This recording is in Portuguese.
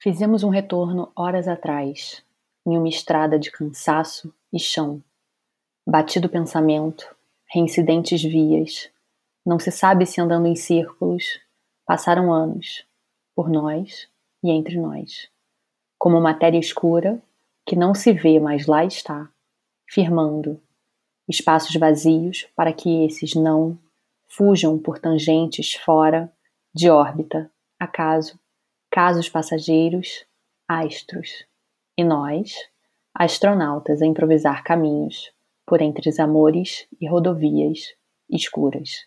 Fizemos um retorno horas atrás, em uma estrada de cansaço e chão. Batido pensamento, reincidentes vias. Não se sabe se andando em círculos, passaram anos, por nós e entre nós. Como matéria escura, que não se vê, mas lá está, firmando espaços vazios para que esses não fujam por tangentes fora de órbita, acaso casos passageiros, astros, e nós, astronautas a improvisar caminhos por entre os amores e rodovias escuras.